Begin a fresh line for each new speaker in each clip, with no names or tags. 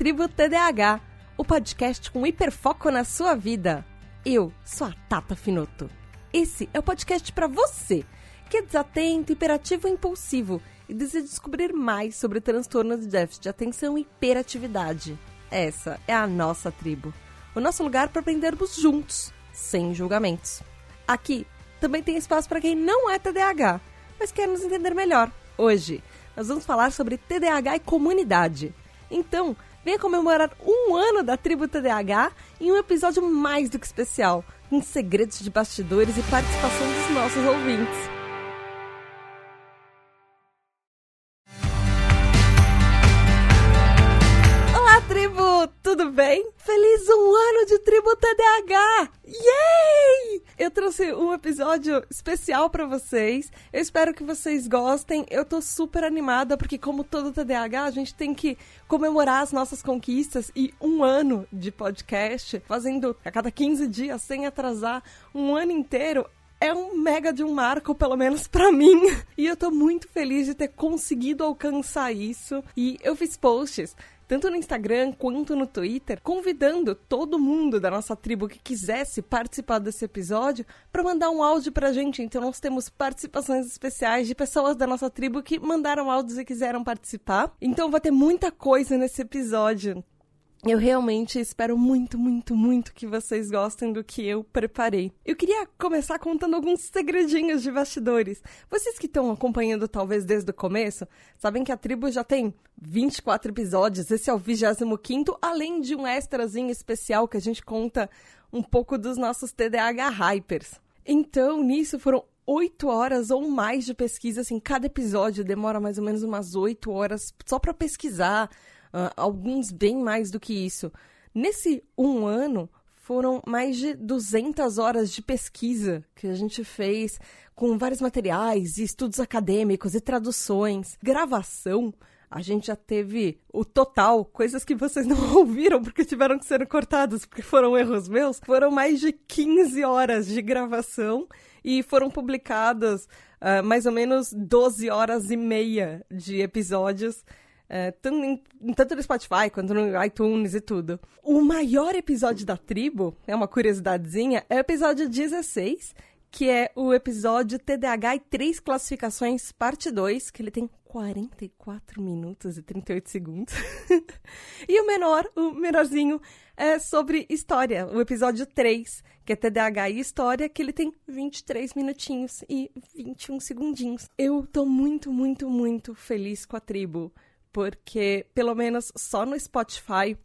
Tribo TDAH, o podcast com hiperfoco na sua vida. Eu sou a Tata Finoto. Esse é o podcast para você que é desatento, hiperativo e impulsivo e deseja descobrir mais sobre transtornos de déficit de atenção e hiperatividade. Essa é a nossa tribo, o nosso lugar para aprendermos juntos, sem julgamentos. Aqui também tem espaço para quem não é TDAH, mas quer nos entender melhor. Hoje, nós vamos falar sobre TDAH e comunidade. Então, venha comemorar um ano da tribo TDAH em um episódio mais do que especial, com segredos de bastidores e participação dos nossos ouvintes. Tribo! Tudo bem? Feliz um ano de tribo TDAH! Yay! Eu trouxe um episódio especial para vocês. Eu espero que vocês gostem. Eu tô super animada porque como todo TDAH, a gente tem que comemorar as nossas conquistas e um ano de podcast, fazendo a cada 15 dias sem atrasar, um ano inteiro é um mega de um marco, pelo menos para mim. E eu tô muito feliz de ter conseguido alcançar isso. E eu fiz posts tanto no Instagram quanto no Twitter, convidando todo mundo da nossa tribo que quisesse participar desse episódio para mandar um áudio pra gente. Então nós temos participações especiais de pessoas da nossa tribo que mandaram áudios e quiseram participar. Então vai ter muita coisa nesse episódio. Eu realmente espero muito, muito, muito que vocês gostem do que eu preparei. Eu queria começar contando alguns segredinhos de bastidores. Vocês que estão acompanhando talvez desde o começo, sabem que a tribo já tem 24 episódios, esse é o 25 além de um extrazinho especial que a gente conta um pouco dos nossos TDAH Hypers. Então, nisso foram oito horas ou mais de pesquisa, assim, cada episódio demora mais ou menos umas oito horas só para pesquisar, uh, alguns bem mais do que isso. Nesse um ano, foram mais de 200 horas de pesquisa que a gente fez com vários materiais, e estudos acadêmicos e traduções, gravação. A gente já teve o total, coisas que vocês não ouviram porque tiveram que ser cortadas, porque foram erros meus. Foram mais de 15 horas de gravação e foram publicadas uh, mais ou menos 12 horas e meia de episódios é, tanto, tanto no Spotify quanto no iTunes e tudo. O maior episódio da tribo, é uma curiosidadezinha, é o episódio 16, que é o episódio TDAH e três classificações, parte 2, que ele tem 44 minutos e 38 segundos. e o menor, o menorzinho, é sobre história, o episódio 3, que é TDAH e história, que ele tem 23 minutinhos e 21 segundinhos. Eu tô muito, muito, muito feliz com a tribo porque pelo menos só no Spotify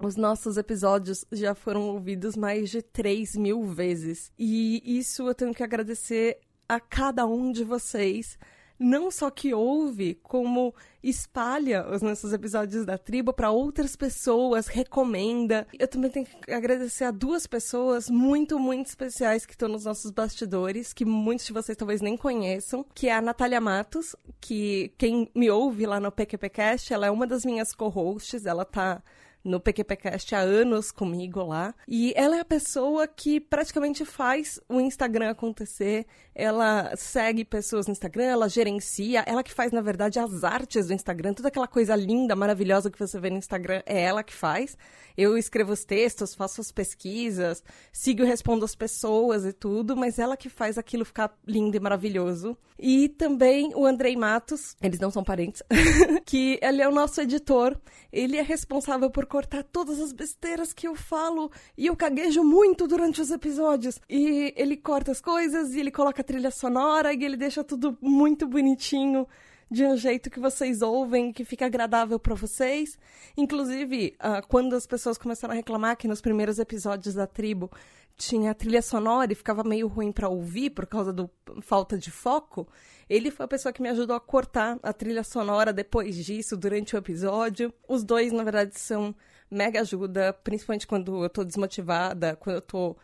os nossos episódios já foram ouvidos mais de 3 mil vezes. E isso eu tenho que agradecer a cada um de vocês não só que ouve, como espalha os nossos episódios da tribo para outras pessoas, recomenda. Eu também tenho que agradecer a duas pessoas muito, muito especiais que estão nos nossos bastidores, que muitos de vocês talvez nem conheçam, que é a Natália Matos, que quem me ouve lá no PQPcast, ela é uma das minhas co-hosts, ela tá no PQPcast há anos comigo lá. E ela é a pessoa que praticamente faz o Instagram acontecer. Ela segue pessoas no Instagram, ela gerencia, ela que faz, na verdade, as artes do Instagram. Toda aquela coisa linda, maravilhosa que você vê no Instagram é ela que faz. Eu escrevo os textos, faço as pesquisas, sigo e respondo as pessoas e tudo, mas ela que faz aquilo ficar lindo e maravilhoso. E também o Andrei Matos, eles não são parentes, que ele é o nosso editor. Ele é responsável por cortar todas as besteiras que eu falo e eu caguejo muito durante os episódios. E ele corta as coisas e ele coloca a trilha sonora e ele deixa tudo muito bonitinho de um jeito que vocês ouvem, que fica agradável para vocês. Inclusive, uh, quando as pessoas começaram a reclamar que nos primeiros episódios da tribo tinha trilha sonora e ficava meio ruim para ouvir por causa da falta de foco, ele foi a pessoa que me ajudou a cortar a trilha sonora depois disso, durante o episódio. Os dois, na verdade, são mega ajuda, principalmente quando eu tô desmotivada, quando eu tô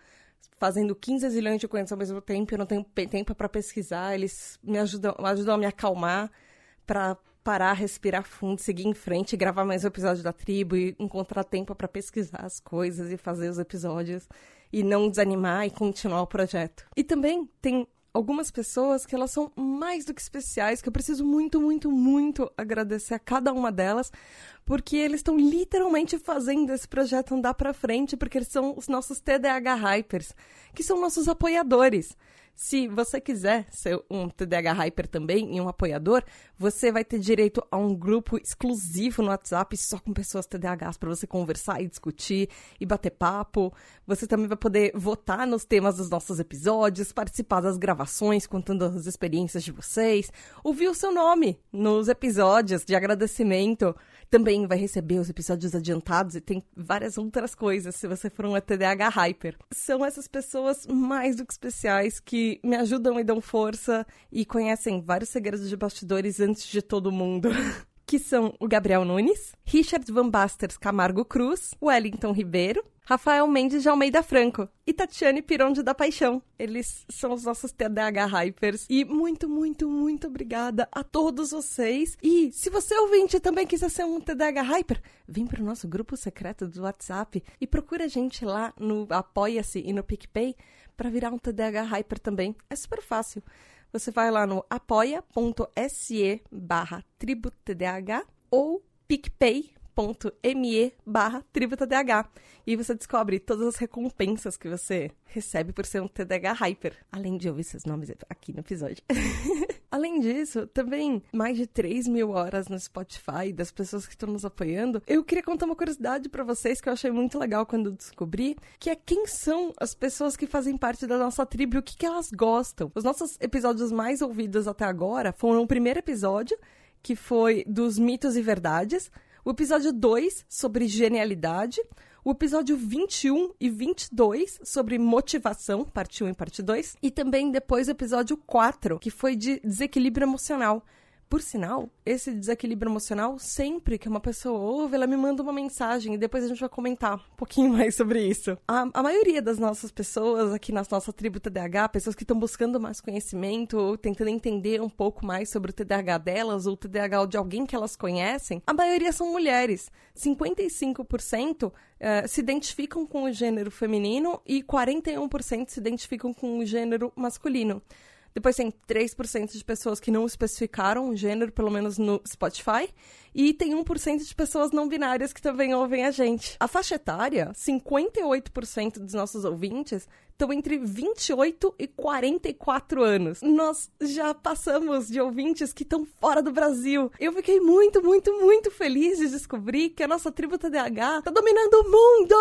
fazendo 15 zilhões de coisas ao mesmo tempo, eu não tenho tempo para pesquisar, eles me ajudam, ajudam a me acalmar para parar, respirar fundo, seguir em frente, gravar mais um episódio da tribo e encontrar tempo para pesquisar as coisas e fazer os episódios e não desanimar e continuar o projeto. E também tem algumas pessoas que elas são mais do que especiais, que eu preciso muito, muito, muito agradecer a cada uma delas, porque eles estão literalmente fazendo esse projeto andar para frente, porque eles são os nossos TDAH Hypers, que são nossos apoiadores. Se você quiser ser um TDAH Hyper também e um apoiador, você vai ter direito a um grupo exclusivo no WhatsApp só com pessoas TDAHs para você conversar e discutir e bater papo. Você também vai poder votar nos temas dos nossos episódios, participar das gravações contando as experiências de vocês, ouvir o seu nome nos episódios de agradecimento também vai receber os episódios adiantados e tem várias outras coisas se você for um TDAH Hyper. São essas pessoas mais do que especiais que me ajudam e dão força e conhecem vários segredos de bastidores antes de todo mundo. que são o Gabriel Nunes, Richard Van Basters Camargo Cruz, Wellington Ribeiro, Rafael Mendes de Almeida Franco e Tatiane Pironde da Paixão. Eles são os nossos TDAH Hypers. E muito, muito, muito obrigada a todos vocês. E se você ouvinte também quiser ser um TDAH Hyper, vem para o nosso grupo secreto do WhatsApp e procura a gente lá no Apoia-se e no PicPay para virar um TDAH Hyper também. É super fácil. Você vai lá no apoia.se barra tributdh ou picpay.me barra tributadh e você descobre todas as recompensas que você recebe por ser um TDH Hyper, além de ouvir seus nomes aqui no episódio. além disso, também mais de 3 mil horas no Spotify das pessoas que estão nos apoiando. Eu queria contar uma curiosidade para vocês que eu achei muito legal quando descobri, que é quem são as pessoas que fazem parte da nossa tribo e o que, que elas gostam. Os nossos episódios mais ouvidos até agora foram o primeiro episódio, que foi dos mitos e verdades, o episódio 2 sobre genialidade, o episódio 21 e 22 sobre motivação, parte 1 e parte 2, e também depois o episódio 4, que foi de desequilíbrio emocional. Por sinal, esse desequilíbrio emocional, sempre que uma pessoa ouve, ela me manda uma mensagem e depois a gente vai comentar um pouquinho mais sobre isso. A, a maioria das nossas pessoas aqui na nossa tribo TDAH, pessoas que estão buscando mais conhecimento ou tentando entender um pouco mais sobre o TDAH delas ou o TDAH de alguém que elas conhecem, a maioria são mulheres. 55% uh, se identificam com o gênero feminino e 41% se identificam com o gênero masculino. Depois tem 3% de pessoas que não especificaram o gênero, pelo menos no Spotify. E tem 1% de pessoas não binárias que também ouvem a gente. A faixa etária, 58% dos nossos ouvintes estão entre 28 e 44 anos. Nós já passamos de ouvintes que estão fora do Brasil. Eu fiquei muito, muito, muito feliz de descobrir que a nossa tribo TDAH está dominando o mundo!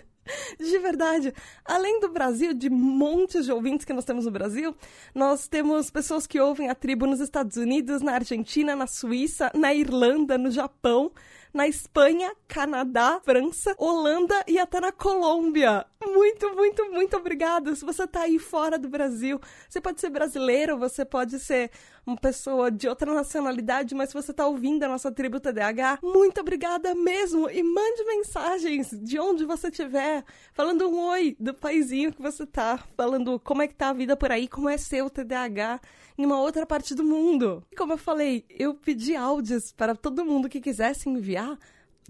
De verdade. Além do Brasil, de montes de ouvintes que nós temos no Brasil, nós temos pessoas que ouvem a tribo nos Estados Unidos, na Argentina, na Suíça, na Irlanda, no Japão, na Espanha, Canadá, França, Holanda e até na Colômbia. Muito, muito, muito obrigada. Se você tá aí fora do Brasil, você pode ser brasileiro, você pode ser uma pessoa de outra nacionalidade, mas se você tá ouvindo a nossa tribo TDAH, muito obrigada mesmo. E mande mensagens de onde você estiver, falando um oi do paizinho que você tá, falando como é que tá a vida por aí, como é seu TDAH em uma outra parte do mundo. E como eu falei, eu pedi áudios para todo mundo que quisesse enviar,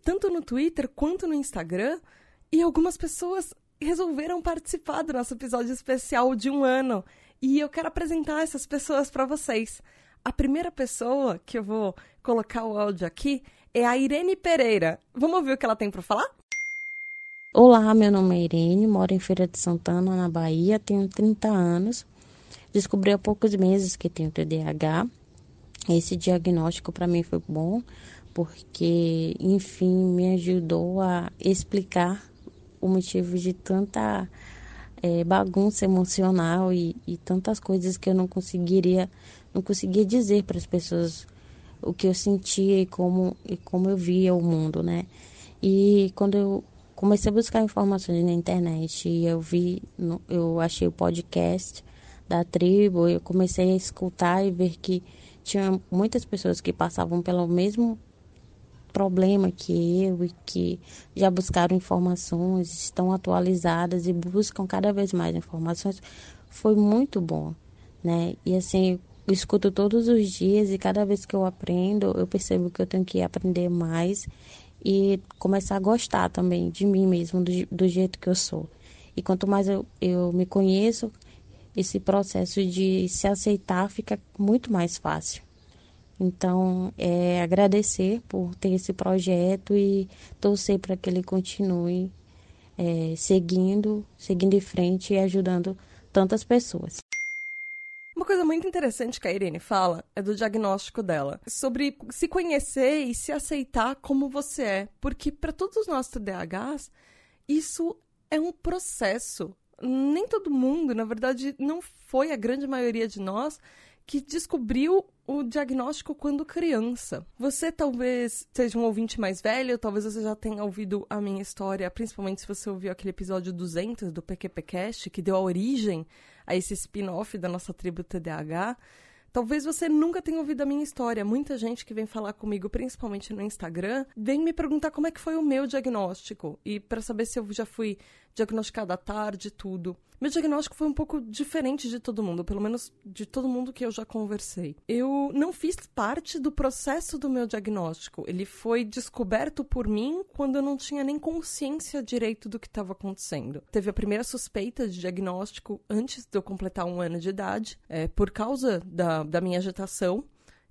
tanto no Twitter quanto no Instagram, e algumas pessoas resolveram participar do nosso episódio especial de um ano. E eu quero apresentar essas pessoas para vocês. A primeira pessoa que eu vou colocar o áudio aqui é a Irene Pereira. Vamos ouvir o que ela tem para falar?
Olá, meu nome é Irene, moro em Feira de Santana, na Bahia, tenho 30 anos. Descobri há poucos meses que tenho TDAH. Esse diagnóstico para mim foi bom, porque, enfim, me ajudou a explicar o motivo de tanta é, bagunça emocional e, e, tantas coisas que eu não conseguiria não conseguia dizer para as pessoas o que eu sentia e como e como eu via o mundo, né? E quando eu comecei a buscar informações na internet e eu vi, eu achei o podcast da tribo, eu comecei a escutar e ver que tinha muitas pessoas que passavam pelo mesmo problema que eu e que já buscaram informações, estão atualizadas e buscam cada vez mais informações, foi muito bom, né? E assim, eu escuto todos os dias e cada vez que eu aprendo, eu percebo que eu tenho que aprender mais e começar a gostar também de mim mesmo, do, do jeito que eu sou. E quanto mais eu, eu me conheço, esse processo de se aceitar fica muito mais fácil. Então, é agradecer por ter esse projeto e torcer para que ele continue é, seguindo, seguindo em frente e ajudando tantas pessoas.
Uma coisa muito interessante que a Irene fala é do diagnóstico dela, sobre se conhecer e se aceitar como você é, porque para todos os nossos TDAHs, isso é um processo. Nem todo mundo, na verdade, não foi a grande maioria de nós que descobriu o diagnóstico quando criança. Você talvez seja um ouvinte mais velho, talvez você já tenha ouvido a minha história, principalmente se você ouviu aquele episódio 200 do PQPcast, que deu a origem a esse spin-off da nossa tribo TDAH. Talvez você nunca tenha ouvido a minha história. Muita gente que vem falar comigo, principalmente no Instagram, vem me perguntar como é que foi o meu diagnóstico e para saber se eu já fui diagnosticada à tarde, tudo. Meu diagnóstico foi um pouco diferente de todo mundo, pelo menos de todo mundo que eu já conversei. Eu não fiz parte do processo do meu diagnóstico. Ele foi descoberto por mim quando eu não tinha nem consciência direito do que estava acontecendo. Teve a primeira suspeita de diagnóstico antes de eu completar um ano de idade, é, por causa da, da minha agitação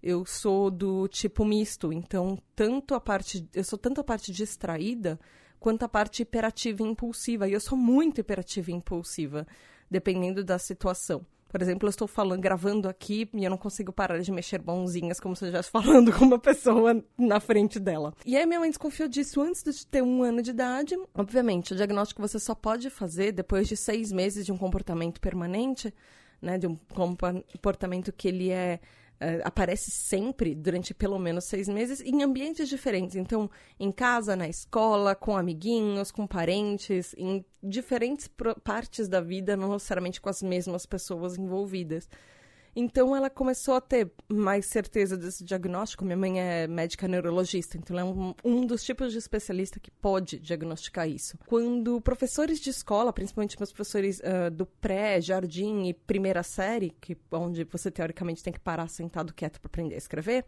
eu sou do tipo misto, então tanto a parte, eu sou tanto a parte distraída quanto a parte hiperativa e impulsiva. E eu sou muito hiperativa e impulsiva, dependendo da situação. Por exemplo, eu estou falando, gravando aqui e eu não consigo parar de mexer mãozinhas como se eu estivesse falando com uma pessoa na frente dela. E aí minha mãe desconfiou disso antes de ter um ano de idade. Obviamente, o diagnóstico você só pode fazer depois de seis meses de um comportamento permanente, né? De um comportamento que ele é Uh, aparece sempre, durante pelo menos seis meses, em ambientes diferentes. Então, em casa, na escola, com amiguinhos, com parentes, em diferentes partes da vida, não necessariamente com as mesmas pessoas envolvidas. Então ela começou a ter mais certeza desse diagnóstico. Minha mãe é médica neurologista, então ela é um, um dos tipos de especialista que pode diagnosticar isso. Quando professores de escola, principalmente meus professores uh, do pré, jardim e primeira série, que onde você teoricamente tem que parar sentado quieto para aprender a escrever,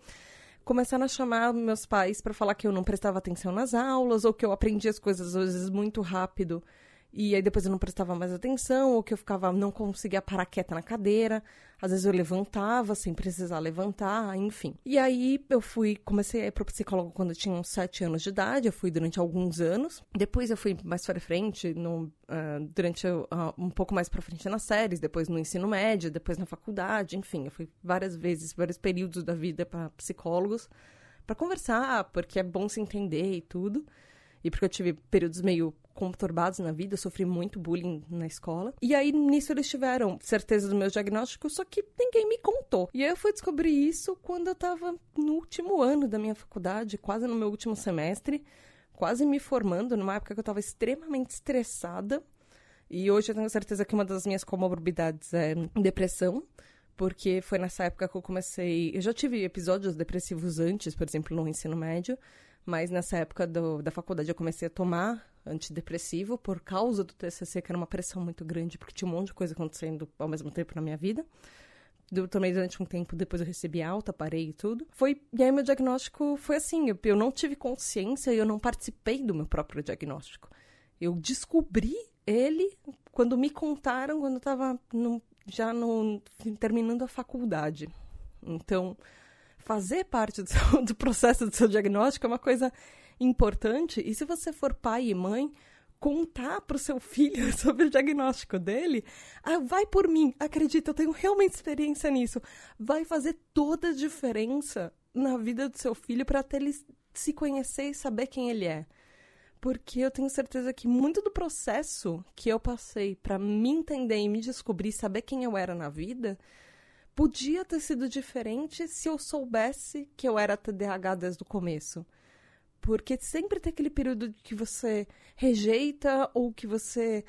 começaram a chamar meus pais para falar que eu não prestava atenção nas aulas ou que eu aprendia as coisas às vezes muito rápido e aí depois eu não prestava mais atenção, ou que eu ficava, não conseguia parar quieta na cadeira. Às vezes eu levantava sem precisar levantar, enfim. E aí eu fui, comecei a ir pro psicólogo quando eu tinha uns sete anos de idade, eu fui durante alguns anos. Depois eu fui mais para frente, no, uh, durante uh, um pouco mais para frente nas séries, depois no ensino médio, depois na faculdade, enfim. Eu fui várias vezes, vários períodos da vida para psicólogos para conversar, porque é bom se entender e tudo. E porque eu tive períodos meio conturbados na vida, eu sofri muito bullying na escola. E aí, nisso, eles tiveram certeza do meu diagnóstico, só que ninguém me contou. E aí eu fui descobrir isso quando eu tava no último ano da minha faculdade, quase no meu último semestre, quase me formando, numa época que eu tava extremamente estressada. E hoje eu tenho certeza que uma das minhas comorbidades é depressão porque foi nessa época que eu comecei. Eu já tive episódios depressivos antes, por exemplo, no ensino médio, mas nessa época do, da faculdade eu comecei a tomar antidepressivo por causa do TCC, que era uma pressão muito grande, porque tinha um monte de coisa acontecendo ao mesmo tempo na minha vida. Eu tomei durante um tempo, depois eu recebi alta, parei e tudo. Foi, e aí meu diagnóstico foi assim, eu, eu não tive consciência e eu não participei do meu próprio diagnóstico. Eu descobri ele quando me contaram, quando eu estava já no, terminando a faculdade. Então, fazer parte do, seu, do processo do seu diagnóstico é uma coisa importante. E se você for pai e mãe, contar para o seu filho sobre o diagnóstico dele, ah, vai por mim, acredita, eu tenho realmente experiência nisso. Vai fazer toda a diferença na vida do seu filho para até ele se conhecer e saber quem ele é. Porque eu tenho certeza que muito do processo que eu passei para me entender e me descobrir, saber quem eu era na vida, podia ter sido diferente se eu soubesse que eu era TDAH desde o começo. Porque sempre tem aquele período que você rejeita ou que você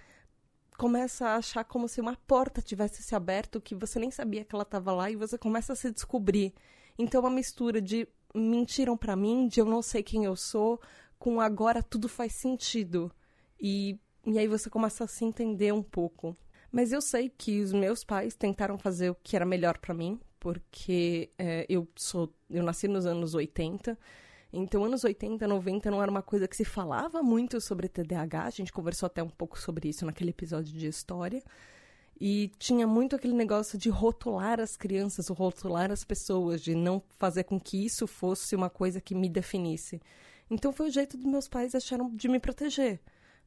começa a achar como se uma porta tivesse se aberto, que você nem sabia que ela estava lá e você começa a se descobrir. Então, uma mistura de mentiram para mim, de eu não sei quem eu sou, com agora tudo faz sentido. E, e aí você começa a se entender um pouco. Mas eu sei que os meus pais tentaram fazer o que era melhor para mim, porque é, eu sou eu nasci nos anos 80 então, anos 80, 90 não era uma coisa que se falava muito sobre TDAH. A gente conversou até um pouco sobre isso naquele episódio de história. E tinha muito aquele negócio de rotular as crianças, rotular as pessoas, de não fazer com que isso fosse uma coisa que me definisse. Então foi o jeito dos meus pais acharam de me proteger.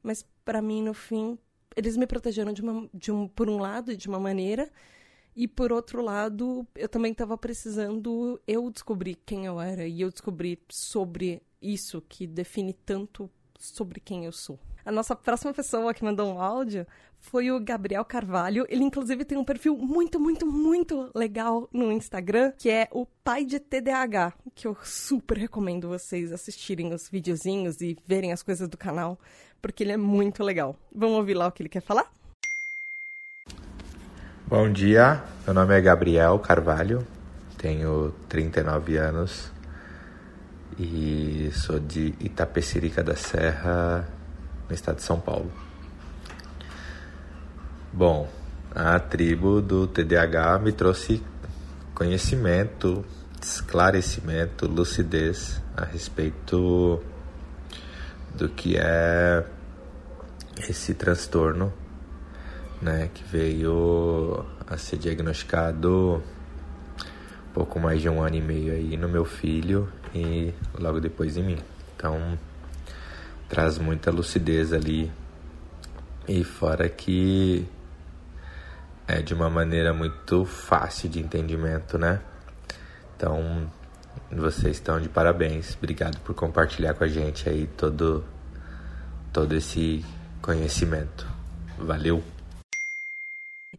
Mas para mim, no fim, eles me protegeram de, uma, de um, por um lado, de uma maneira, e por outro lado, eu também estava precisando eu descobrir quem eu era e eu descobrir sobre isso que define tanto sobre quem eu sou. A nossa próxima pessoa que mandou um áudio foi o Gabriel Carvalho. Ele, inclusive, tem um perfil muito, muito, muito legal no Instagram, que é o pai de TDAH, que eu super recomendo vocês assistirem os videozinhos e verem as coisas do canal, porque ele é muito legal. Vamos ouvir lá o que ele quer falar?
Bom dia, meu nome é Gabriel Carvalho, tenho 39 anos e sou de Itapecerica da Serra, no estado de São Paulo. Bom, a tribo do TDAH me trouxe conhecimento, esclarecimento, lucidez a respeito do que é esse transtorno, né, que veio a ser diagnosticado pouco mais de um ano e meio aí no meu filho e logo depois em mim. Então traz muita lucidez ali e fora que é de uma maneira muito fácil de entendimento, né? Então, vocês estão de parabéns. Obrigado por compartilhar com a gente aí todo todo esse conhecimento. Valeu.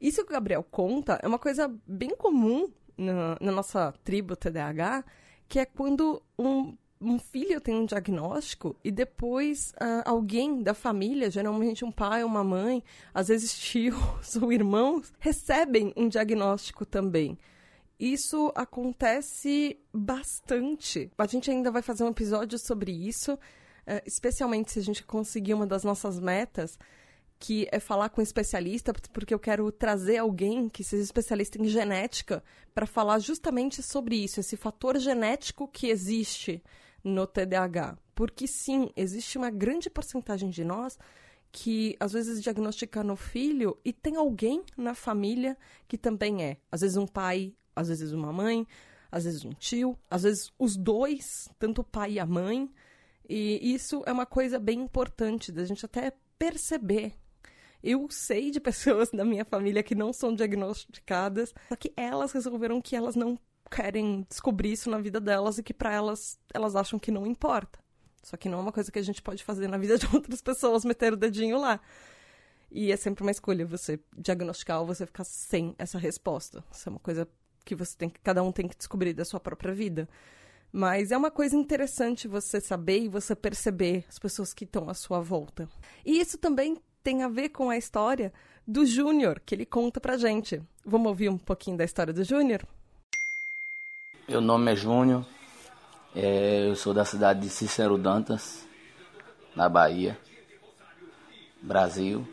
Isso que o Gabriel conta é uma coisa bem comum na, na nossa tribo TDAH, que é quando um um filho tem um diagnóstico e depois uh, alguém da família, geralmente um pai, uma mãe, às vezes tios ou irmãos, recebem um diagnóstico também. Isso acontece bastante. A gente ainda vai fazer um episódio sobre isso, uh, especialmente se a gente conseguir uma das nossas metas, que é falar com um especialista, porque eu quero trazer alguém que seja especialista em genética para falar justamente sobre isso, esse fator genético que existe no TDAH. Porque sim, existe uma grande porcentagem de nós que às vezes diagnostica no filho e tem alguém na família que também é. Às vezes um pai, às vezes uma mãe, às vezes um tio, às vezes os dois, tanto o pai e a mãe. E isso é uma coisa bem importante da gente até perceber. Eu sei de pessoas da minha família que não são diagnosticadas, só que elas resolveram que elas não querem descobrir isso na vida delas e que para elas elas acham que não importa. Só que não é uma coisa que a gente pode fazer na vida de outras pessoas, meter o dedinho lá. E é sempre uma escolha você diagnosticar ou você ficar sem essa resposta. Isso é uma coisa que você tem que cada um tem que descobrir da sua própria vida. Mas é uma coisa interessante você saber e você perceber as pessoas que estão à sua volta. E isso também tem a ver com a história do Júnior, que ele conta pra gente. Vamos ouvir um pouquinho da história do Júnior?
Meu nome é Júnior, é, eu sou da cidade de Cícero Dantas, na Bahia, Brasil.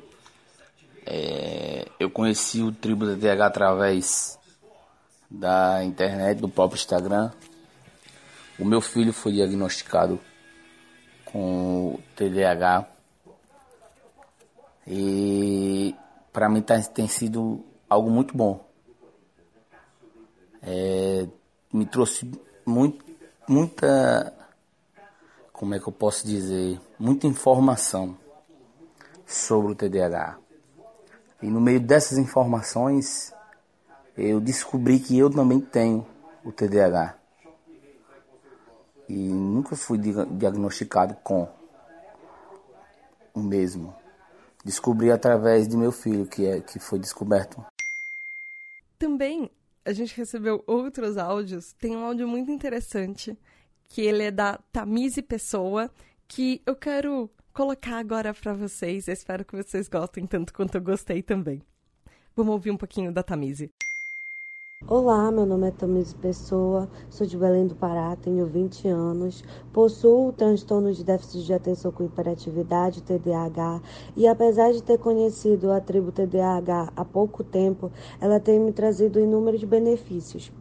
É, eu conheci o Tribo TDAH através da internet, do próprio Instagram. O meu filho foi diagnosticado com TDAH e para mim tá, tem sido algo muito bom. É, me trouxe muito, muita, como é que eu posso dizer, muita informação sobre o TDAH. E no meio dessas informações, eu descobri que eu também tenho o TDAH. E nunca fui diagnosticado com o mesmo. Descobri através de meu filho que é que foi descoberto.
Também a gente recebeu outros áudios. Tem um áudio muito interessante, que ele é da Tamise Pessoa, que eu quero colocar agora para vocês. Eu espero que vocês gostem tanto quanto eu gostei também. Vamos ouvir um pouquinho da Tamise.
Olá, meu nome é Tamise Pessoa, sou de Belém do Pará, tenho 20 anos, possuo transtorno de déficit de atenção com hiperatividade, TDAH, e apesar de ter conhecido a tribo TDAH há pouco tempo, ela tem me trazido inúmeros benefícios.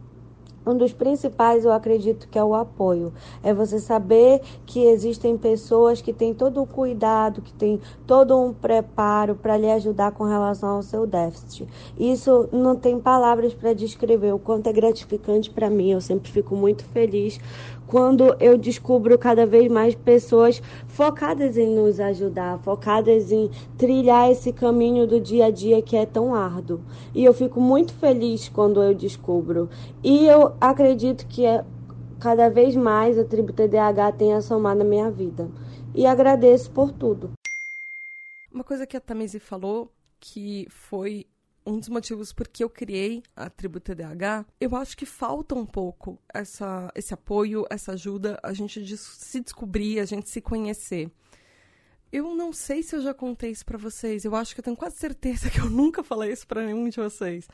Um dos principais eu acredito que é o apoio. É você saber que existem pessoas que têm todo o cuidado, que têm todo um preparo para lhe ajudar com relação ao seu déficit. Isso não tem palavras para descrever o quanto é gratificante para mim. Eu sempre fico muito feliz quando eu descubro cada vez mais pessoas focadas em nos ajudar, focadas em trilhar esse caminho do dia a dia que é tão árduo. E eu fico muito feliz quando eu descubro. E eu acredito que é, cada vez mais a tribo TDAH tenha somado na minha vida. E agradeço por tudo.
Uma coisa que a Tamisi falou que foi um dos motivos por que eu criei a tribo TDAH, eu acho que falta um pouco essa, esse apoio, essa ajuda, a gente se descobrir, a gente se conhecer. Eu não sei se eu já contei isso para vocês, eu acho que eu tenho quase certeza que eu nunca falei isso para nenhum de vocês.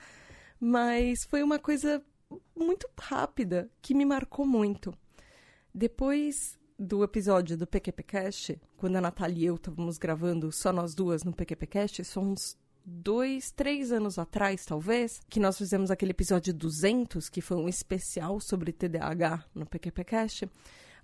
Mas foi uma coisa muito rápida que me marcou muito. Depois do episódio do PQPcast, quando a Natália e eu estávamos gravando só nós duas no PQPcast, isso uns dois, três anos atrás, talvez, que nós fizemos aquele episódio 200, que foi um especial sobre TDAH no PQPcast.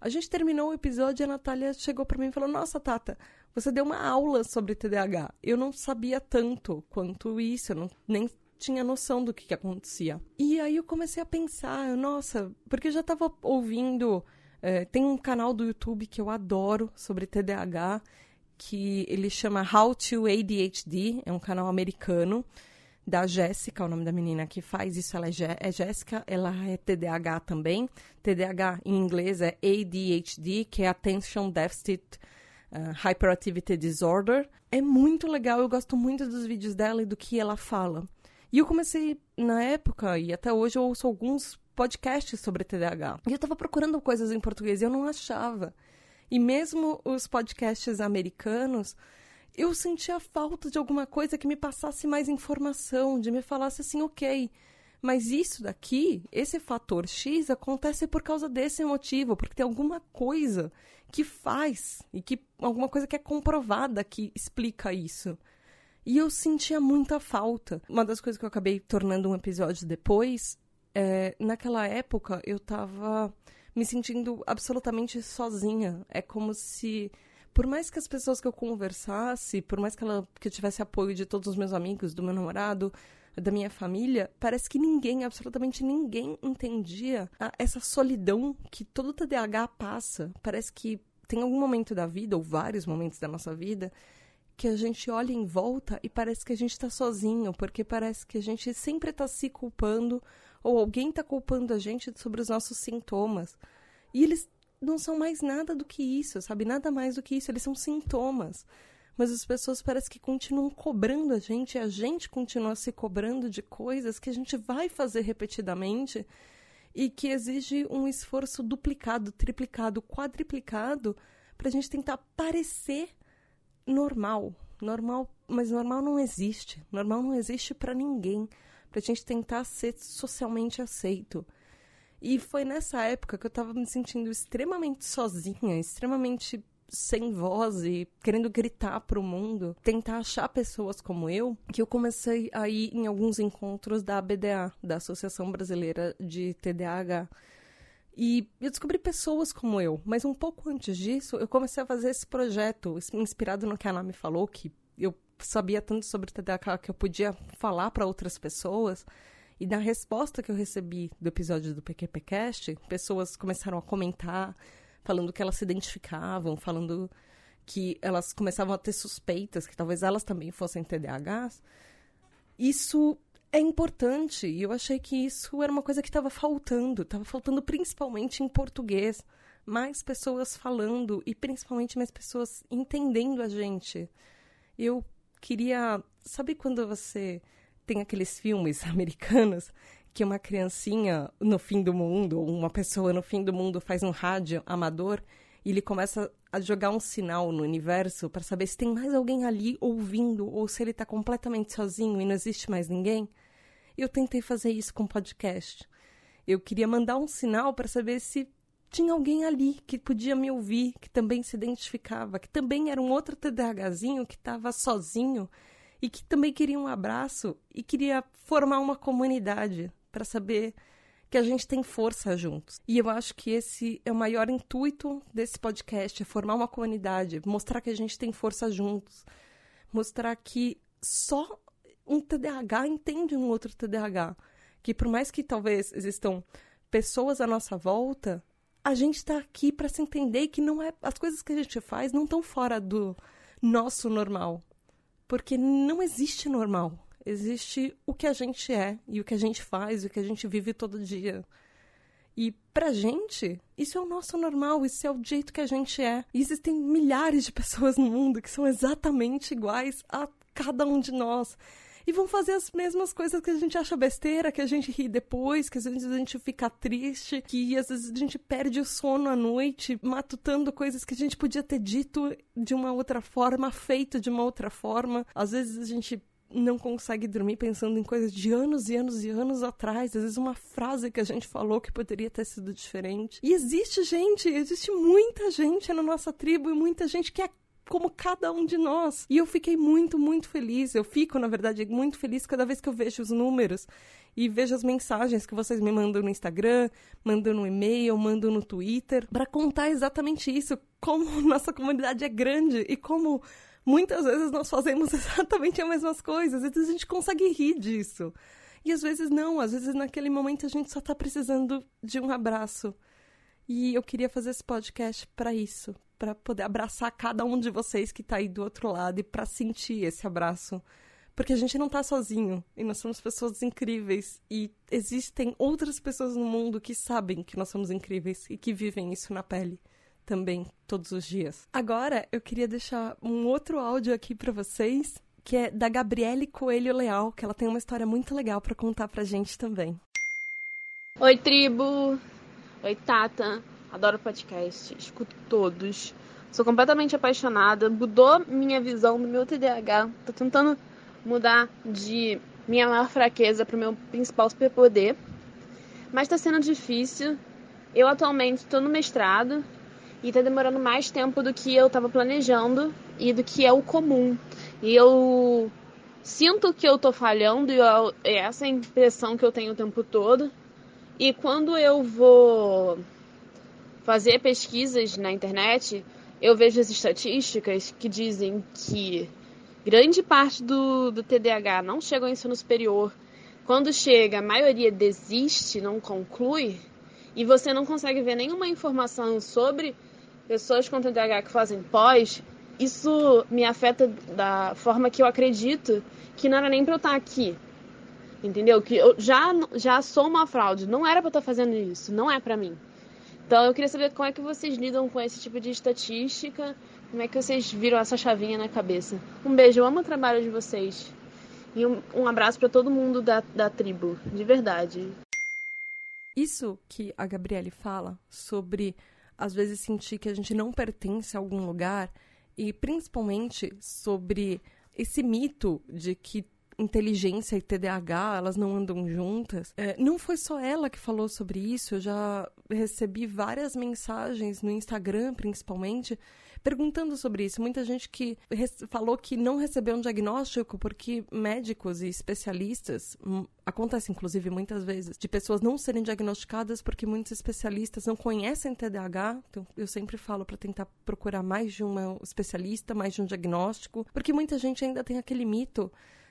A gente terminou o episódio e a Natália chegou para mim e falou: Nossa, Tata, você deu uma aula sobre TDAH. Eu não sabia tanto quanto isso, eu não, nem tinha noção do que, que acontecia. E aí eu comecei a pensar: Nossa, porque eu já estava ouvindo. É, tem um canal do YouTube que eu adoro sobre TDAH que ele chama How to ADHD, é um canal americano da Jéssica, o nome da menina que faz isso, ela é, é Jéssica, ela é TDAH também. TDAH em inglês é ADHD, que é Attention Deficit uh, Hyperactivity Disorder. É muito legal, eu gosto muito dos vídeos dela e do que ela fala. E eu comecei, na época, e até hoje eu ouço alguns podcasts sobre TDAH. E eu tava procurando coisas em português e eu não achava. E mesmo os podcasts americanos, eu sentia falta de alguma coisa que me passasse mais informação, de me falasse assim, ok, mas isso daqui, esse fator X, acontece por causa desse motivo, porque tem alguma coisa que faz, e que alguma coisa que é comprovada que explica isso. E eu sentia muita falta. Uma das coisas que eu acabei tornando um episódio depois, é, naquela época eu estava me sentindo absolutamente sozinha. É como se, por mais que as pessoas que eu conversasse, por mais que, ela, que eu tivesse apoio de todos os meus amigos, do meu namorado, da minha família, parece que ninguém, absolutamente ninguém, entendia a, essa solidão que todo TDAH passa. Parece que tem algum momento da vida, ou vários momentos da nossa vida, que a gente olha em volta e parece que a gente está sozinho, porque parece que a gente sempre está se culpando ou alguém está culpando a gente sobre os nossos sintomas. E eles não são mais nada do que isso, sabe? Nada mais do que isso. Eles são sintomas. Mas as pessoas parecem que continuam cobrando a gente, e a gente continua se cobrando de coisas que a gente vai fazer repetidamente e que exige um esforço duplicado, triplicado, quadriplicado para a gente tentar parecer normal. Normal, mas normal não existe. Normal não existe para ninguém para a gente tentar ser socialmente aceito. E foi nessa época que eu estava me sentindo extremamente sozinha, extremamente sem voz e querendo gritar para o mundo, tentar achar pessoas como eu, que eu comecei a ir em alguns encontros da ABDA, da Associação Brasileira de TDAH. E eu descobri pessoas como eu, mas um pouco antes disso, eu comecei a fazer esse projeto, inspirado no que a Ana me falou, que eu sabia tanto sobre TDAH que eu podia falar para outras pessoas. E na resposta que eu recebi do episódio do PQPcast, pessoas começaram a comentar, falando que elas se identificavam, falando que elas começavam a ter suspeitas que talvez elas também fossem TDAHs. Isso é importante e eu achei que isso era uma coisa que estava faltando, estava faltando principalmente em português, mais pessoas falando e principalmente mais pessoas entendendo a gente. Eu queria. Sabe quando você tem aqueles filmes americanos que uma criancinha no fim do mundo, ou uma pessoa no fim do mundo faz um rádio amador e ele começa a jogar um sinal no universo para saber se tem mais alguém ali ouvindo ou se ele está completamente sozinho e não existe mais ninguém? Eu tentei fazer isso com podcast. Eu queria mandar um sinal para saber se tinha alguém ali que podia me ouvir, que também se identificava, que também era um outro TDAHzinho que estava sozinho e que também queria um abraço e queria formar uma comunidade para saber que a gente tem força juntos. E eu acho que esse é o maior intuito desse podcast, é formar uma comunidade, mostrar que a gente tem força juntos, mostrar que só um TDAH entende um outro TDAH, que por mais que talvez existam pessoas à nossa volta, a gente está aqui para se entender que não é as coisas que a gente faz não estão fora do nosso normal, porque não existe normal. Existe o que a gente é e o que a gente faz, e o que a gente vive todo dia. E pra gente, isso é o nosso normal, isso é o jeito que a gente é. E existem milhares de pessoas no mundo que são exatamente iguais a cada um de nós e vão fazer as mesmas coisas que a gente acha besteira, que a gente ri depois, que às vezes a gente fica triste, que às vezes a gente perde o sono à noite, matutando coisas que a gente podia ter dito de uma outra forma, feito de uma outra forma. Às vezes a gente não consegue dormir pensando em coisas de anos e anos e anos atrás, às vezes uma frase que a gente falou que poderia ter sido diferente. E existe gente, existe muita gente na nossa tribo e muita gente que é como cada um de nós. E eu fiquei muito, muito feliz. Eu fico, na verdade, muito feliz cada vez que eu vejo os números e vejo as mensagens que vocês me mandam no Instagram, mandam no e-mail, mandam no Twitter, para contar exatamente isso, como nossa comunidade é grande e como muitas vezes nós fazemos exatamente as mesmas coisas. Então a gente consegue rir disso. E às vezes não, às vezes naquele momento a gente só tá precisando de um abraço. E eu queria fazer esse podcast para isso, para poder abraçar cada um de vocês que está aí do outro lado e para sentir esse abraço. Porque a gente não está sozinho e nós somos pessoas incríveis e existem outras pessoas no mundo que sabem que nós somos incríveis e que vivem isso na pele também todos os dias. Agora eu queria deixar um outro áudio aqui para vocês, que é da Gabriele Coelho Leal, que ela tem uma história muito legal para contar pra gente também.
Oi, tribo. Oi, Tata. Adoro podcast, escuto todos. Sou completamente apaixonada, mudou minha visão do meu TDAH. Tô tentando mudar de minha maior fraqueza para o meu principal superpoder. Mas tá sendo difícil. Eu atualmente estou no mestrado e tá demorando mais tempo do que eu estava planejando e do que é o comum. E eu sinto que eu tô falhando e eu, é essa impressão que eu tenho o tempo todo. E quando eu vou fazer pesquisas na internet, eu vejo as estatísticas que dizem que grande parte do, do TDAH não chega ao ensino superior. Quando chega, a maioria desiste, não conclui, e você não consegue ver nenhuma informação sobre pessoas com TDAH que fazem pós, isso me afeta da forma que eu acredito que não era nem para eu estar aqui. Entendeu? Que eu já, já sou uma fraude, não era para eu estar fazendo isso, não é para mim. Então eu queria saber como é que vocês lidam com esse tipo de estatística, como é que vocês viram essa chavinha na cabeça. Um beijo, eu amo o trabalho de vocês. E um, um abraço para todo mundo da, da tribo, de verdade.
Isso que a Gabriele fala sobre às vezes sentir que a gente não pertence a algum lugar e principalmente sobre esse mito de que inteligência e TDAH, elas não andam juntas. É, não foi só ela que falou sobre isso, eu já recebi várias mensagens no Instagram, principalmente, perguntando sobre isso. Muita gente que falou que não recebeu um diagnóstico porque médicos e especialistas, hum, acontece inclusive muitas vezes, de pessoas não serem diagnosticadas porque muitos especialistas não conhecem TDAH. Então, eu sempre falo para tentar procurar mais de um especialista, mais de um diagnóstico, porque muita gente ainda tem aquele mito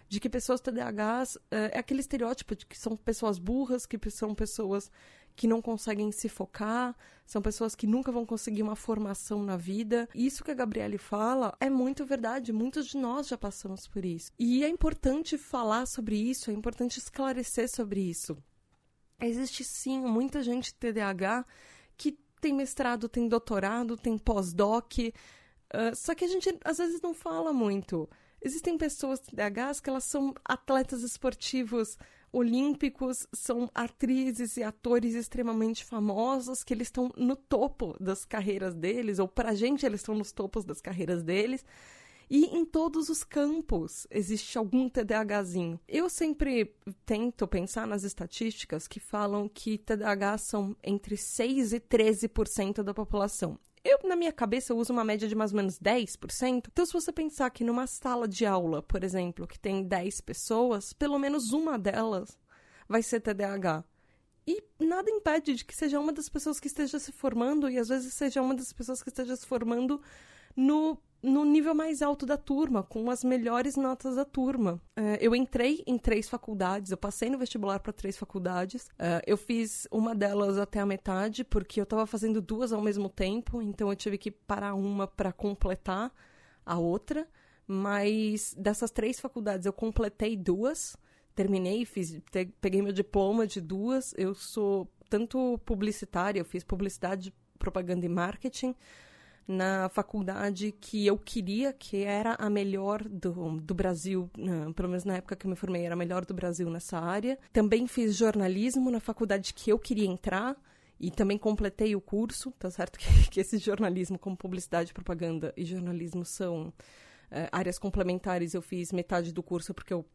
de que pessoas TDAHs é, é aquele estereótipo de que são pessoas burras, que são pessoas que não conseguem se focar, são pessoas que nunca vão conseguir uma formação na vida. Isso que a Gabriele fala é muito verdade, muitos de nós já passamos por isso. E é importante falar sobre isso, é importante esclarecer sobre isso. Existe sim muita gente TDAH que tem mestrado, tem doutorado, tem pós-doc, uh, só que a gente às vezes não fala muito. Existem pessoas TDAHs que elas são atletas esportivos olímpicos, são atrizes e atores extremamente famosos, que eles estão no topo das carreiras deles, ou pra gente eles estão nos topos das carreiras deles. E em todos os campos existe algum TDAHzinho. Eu sempre tento pensar nas estatísticas que falam que TDAH são entre 6 e 13% da população. Eu, na minha cabeça, uso uma média de mais ou menos 10%. Então, se você pensar que numa sala de aula, por exemplo, que tem 10 pessoas, pelo menos uma delas vai ser TDAH. E nada impede de que seja uma das pessoas que esteja se formando, e às vezes seja uma das pessoas que esteja se formando no, no nível mais alto da turma, com as melhores notas da turma. Uh, eu entrei em três faculdades, eu passei no vestibular para três faculdades. Uh, eu fiz uma delas até a metade, porque eu estava fazendo duas ao mesmo tempo, então eu tive que parar uma para completar a outra. Mas dessas três faculdades eu completei duas terminei, fiz, peguei meu diploma de duas. Eu sou tanto publicitária, eu fiz publicidade, propaganda e marketing na faculdade que eu queria, que era a melhor do, do Brasil, não, pelo menos na época que eu me formei, era a melhor do Brasil nessa área. Também fiz jornalismo na faculdade que eu queria entrar e também completei o curso, tá certo? Que, que esse jornalismo, como publicidade, propaganda e jornalismo são é, áreas complementares. Eu fiz metade do curso porque eu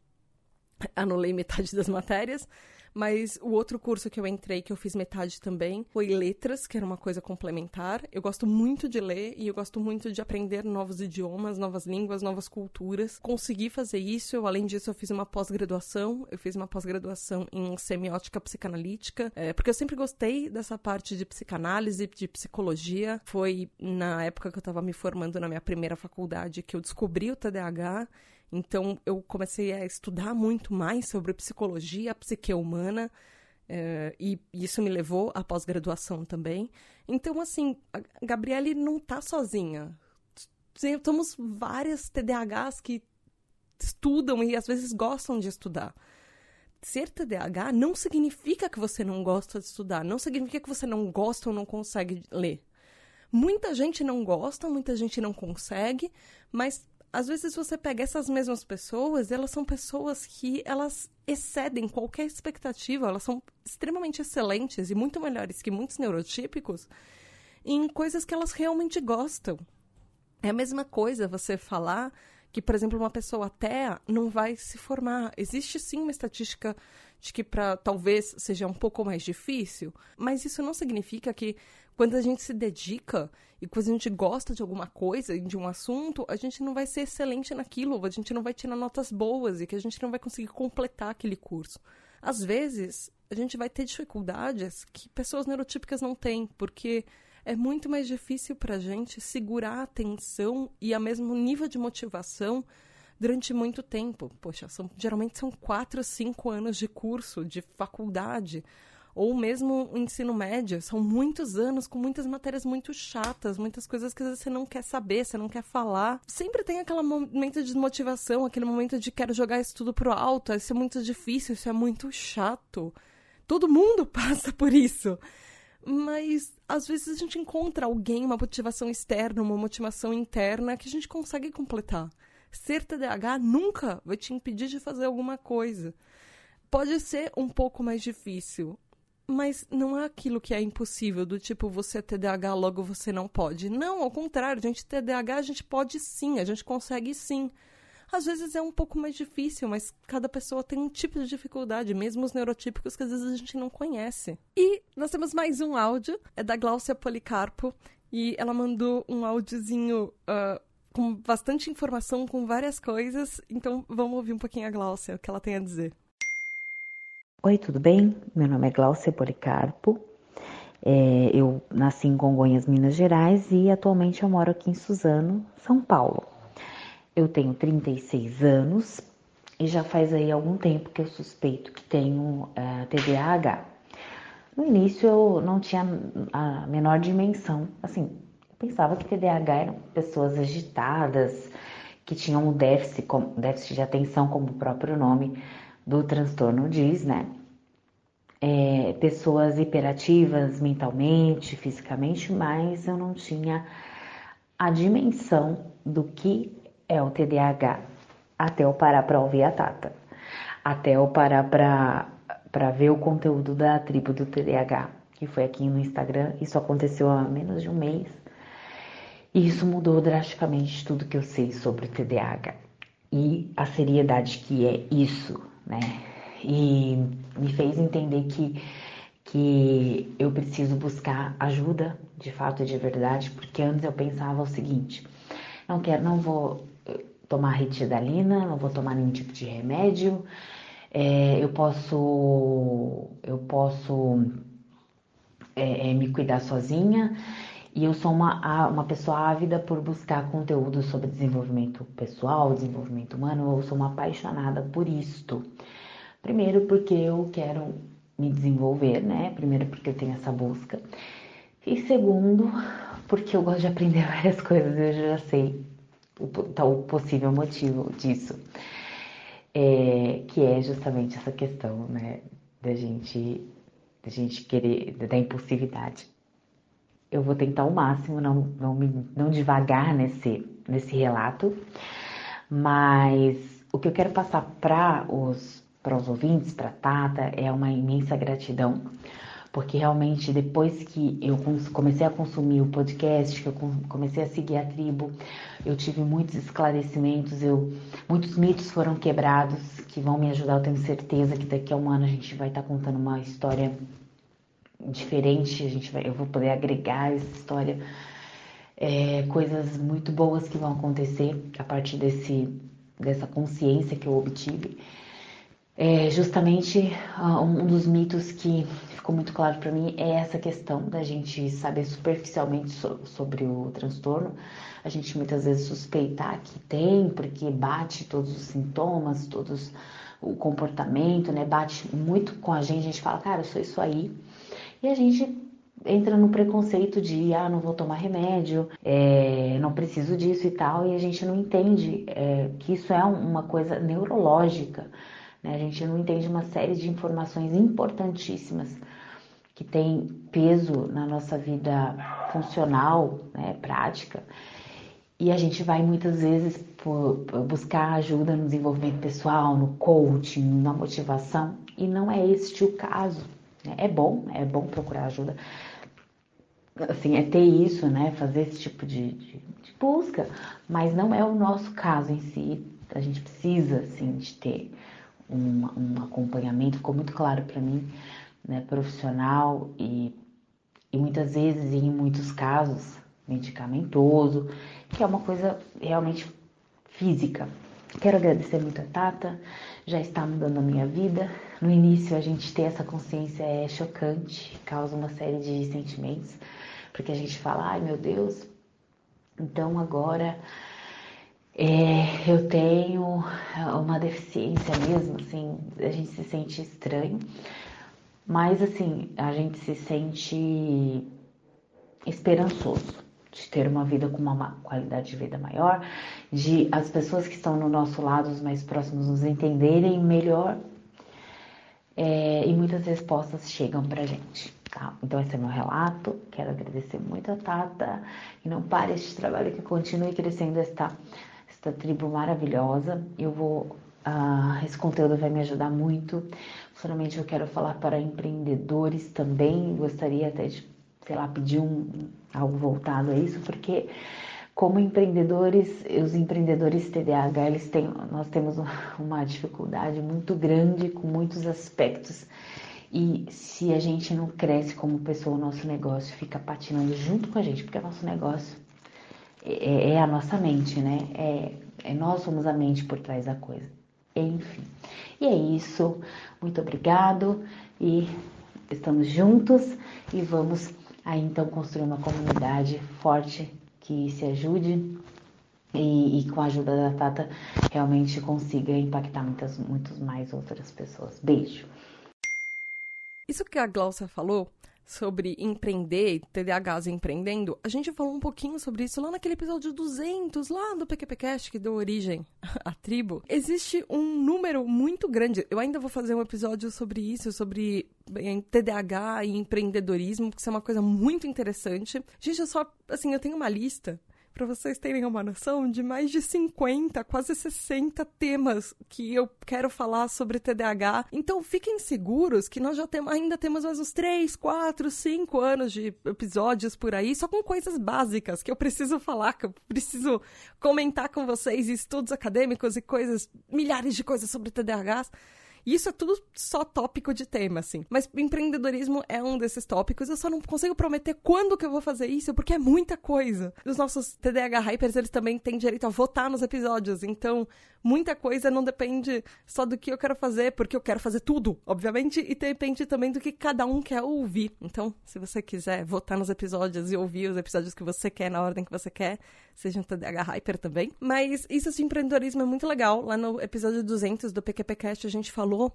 anulei metade das matérias, mas o outro curso que eu entrei, que eu fiz metade também, foi letras, que era uma coisa complementar. Eu gosto muito de ler e eu gosto muito de aprender novos idiomas, novas línguas, novas culturas. Consegui fazer isso, eu, além disso, eu fiz uma pós-graduação. Eu fiz uma pós-graduação em semiótica psicanalítica, é, porque eu sempre gostei dessa parte de psicanálise, de psicologia. Foi na época que eu estava me formando na minha primeira faculdade que eu descobri o TDAH então, eu comecei a estudar muito mais sobre psicologia, psique humana, é, e isso me levou à pós-graduação também. Então, assim, a Gabriele não está sozinha. Temos várias TDAHs que estudam e às vezes gostam de estudar. Ser TDAH não significa que você não gosta de estudar, não significa que você não gosta ou não consegue ler. Muita gente não gosta, muita gente não consegue, mas às vezes você pega essas mesmas pessoas, elas são pessoas que elas excedem qualquer expectativa, elas são extremamente excelentes e muito melhores que muitos neurotípicos em coisas que elas realmente gostam. É a mesma coisa você falar que, por exemplo, uma pessoa atea não vai se formar. Existe sim uma estatística de que para talvez seja um pouco mais difícil, mas isso não significa que quando a gente se dedica e quando a gente gosta de alguma coisa, de um assunto, a gente não vai ser excelente naquilo, a gente não vai tirar notas boas e que a gente não vai conseguir completar aquele curso. Às vezes, a gente vai ter dificuldades que pessoas neurotípicas não têm, porque é muito mais difícil para a gente segurar a atenção e a mesmo nível de motivação durante muito tempo. Poxa, são, geralmente são quatro, cinco anos de curso, de faculdade, ou mesmo o ensino médio. São muitos anos com muitas matérias muito chatas, muitas coisas que você não quer saber, você não quer falar. Sempre tem aquele momento de desmotivação, aquele momento de quero jogar isso tudo pro alto, isso é muito difícil, isso é muito chato. Todo mundo passa por isso. Mas às vezes a gente encontra alguém, uma motivação externa, uma motivação interna que a gente consegue completar ser TDAH nunca vai te impedir de fazer alguma coisa. Pode ser um pouco mais difícil, mas não é aquilo que é impossível, do tipo, você é TDAH, logo você não pode. Não, ao contrário, a gente TDAH, a gente pode sim, a gente consegue sim. Às vezes é um pouco mais difícil, mas cada pessoa tem um tipo de dificuldade, mesmo os neurotípicos que às vezes a gente não conhece. E nós temos mais um áudio, é da Glaucia Policarpo, e ela mandou um áudiozinho uh, com bastante informação, com várias coisas. Então vamos ouvir um pouquinho a Gláucia, o que ela tem a dizer.
Oi, tudo bem? Meu nome é Gláucia Policarpo. É, eu nasci em Congonhas, Minas Gerais e atualmente eu moro aqui em Suzano, São Paulo. Eu tenho 36 anos e já faz aí algum tempo que eu suspeito que tenho é, TDAH. No início eu não tinha a menor dimensão, assim, pensava que TDAH eram pessoas agitadas, que tinham um déficit, déficit de atenção, como o próprio nome do transtorno diz, né? É, pessoas hiperativas mentalmente, fisicamente, mas eu não tinha a dimensão do que é o TDAH até eu parar para ouvir a Tata, até eu parar para ver o conteúdo da tribo do TDAH, que foi aqui no Instagram. Isso aconteceu há menos de um mês. E isso mudou drasticamente tudo que eu sei sobre o TDAH e a seriedade que é isso, né? E me fez entender que, que eu preciso buscar ajuda de fato e de verdade, porque antes eu pensava o seguinte: não quero, não vou eh, tomar retidalina, não vou tomar nenhum tipo de remédio, É, eu posso, eu posso é, é, me cuidar sozinha e eu sou uma, uma pessoa ávida por buscar conteúdo sobre desenvolvimento pessoal, desenvolvimento humano. Eu sou uma apaixonada por isto. Primeiro porque eu quero me desenvolver, né? Primeiro porque eu tenho essa busca. E segundo, porque eu gosto de aprender várias coisas, eu já sei o, tá, o possível motivo disso. É, que é justamente essa questão, né, da gente, da gente querer, da impulsividade. Eu vou tentar ao máximo não, não, me, não devagar nesse, nesse relato, mas o que eu quero passar para os, os ouvintes, para Tata, é uma imensa gratidão porque realmente depois que eu comecei a consumir o podcast, que eu comecei a seguir a tribo, eu tive muitos esclarecimentos, eu, muitos mitos foram quebrados que vão me ajudar. Eu tenho certeza que daqui a um ano a gente vai estar tá contando uma história diferente, a gente vai, eu vou poder agregar essa história, é, coisas muito boas que vão acontecer a partir desse, dessa consciência que eu obtive. É justamente uh, um dos mitos que ficou muito claro para mim é essa questão da gente saber superficialmente so sobre o transtorno, a gente muitas vezes suspeitar que tem, porque bate todos os sintomas, todos o comportamento, né? Bate muito com a gente, a gente fala, cara, eu sou isso aí. E a gente entra no preconceito de, ah, não vou tomar remédio, é, não preciso disso e tal, e a gente não entende é, que isso é uma coisa neurológica. Né? A gente não entende uma série de informações importantíssimas que tem peso na nossa vida funcional, né, prática. E a gente vai muitas vezes por, por buscar ajuda no desenvolvimento pessoal, no coaching, na motivação, e não é este o caso. É bom, é bom procurar ajuda, assim, é ter isso, né, fazer esse tipo de, de, de busca, mas não é o nosso caso em si. A gente precisa, assim, de ter um, um acompanhamento, ficou muito claro para mim, né, profissional e, e muitas vezes, e em muitos casos, medicamentoso, que é uma coisa realmente física. Quero agradecer muito a Tata, já está mudando a minha vida. No início, a gente ter essa consciência é chocante, causa uma série de sentimentos, porque a gente fala, ai meu Deus, então agora é, eu tenho uma deficiência mesmo, assim, a gente se sente estranho, mas assim, a gente se sente esperançoso de ter uma vida com uma qualidade de vida maior, de as pessoas que estão no nosso lado, os mais próximos, nos entenderem melhor. É, e muitas respostas chegam pra gente. Tá? Então esse é meu relato. Quero agradecer muito a Tata e não pare este trabalho que continue crescendo esta esta tribo maravilhosa. Eu vou, uh, esse conteúdo vai me ajudar muito. Futuramente eu quero falar para empreendedores também. Gostaria até de, sei lá, pedir um, algo voltado a isso, porque como empreendedores, os empreendedores TDAH, eles têm, nós temos uma dificuldade muito grande com muitos aspectos. E se a gente não cresce como pessoa, o nosso negócio fica patinando junto com a gente, porque é nosso negócio é, é a nossa mente, né? É, é, nós somos a mente por trás da coisa. Enfim. E é isso. Muito obrigado e estamos juntos e vamos aí então construir uma comunidade forte que se ajude e, e, com a ajuda da Tata realmente consiga impactar muitas, muitas mais outras pessoas. Beijo.
Isso que a Glaucia falou sobre empreender, TDAHs empreendendo, a gente falou um pouquinho sobre isso lá naquele episódio 200, lá do PQPcast, que deu origem à tribo. Existe um número muito grande, eu ainda vou fazer um episódio sobre isso, sobre TDAH e empreendedorismo, porque isso é uma coisa muito interessante. Gente, eu só, assim, eu tenho uma lista para vocês terem uma noção de mais de 50, quase 60 temas que eu quero falar sobre TDAH. Então fiquem seguros que nós já temos, ainda temos mais uns 3, 4, 5 anos de episódios por aí, só com coisas básicas que eu preciso falar, que eu preciso comentar com vocês, estudos acadêmicos e coisas, milhares de coisas sobre TDAHs. Isso é tudo só tópico de tema, assim. Mas empreendedorismo é um desses tópicos. Eu só não consigo prometer quando que eu vou fazer isso, porque é muita coisa. Os nossos TDAH Hypers, eles também têm direito a votar nos episódios. Então, muita coisa não depende só do que eu quero fazer, porque eu quero fazer tudo, obviamente, e depende também do que cada um quer ouvir. Então, se você quiser votar nos episódios e ouvir os episódios que você quer, na ordem que você quer, seja um TDAH Hyper também. Mas isso de empreendedorismo é muito legal. Lá no episódio 200 do PQPcast a gente falou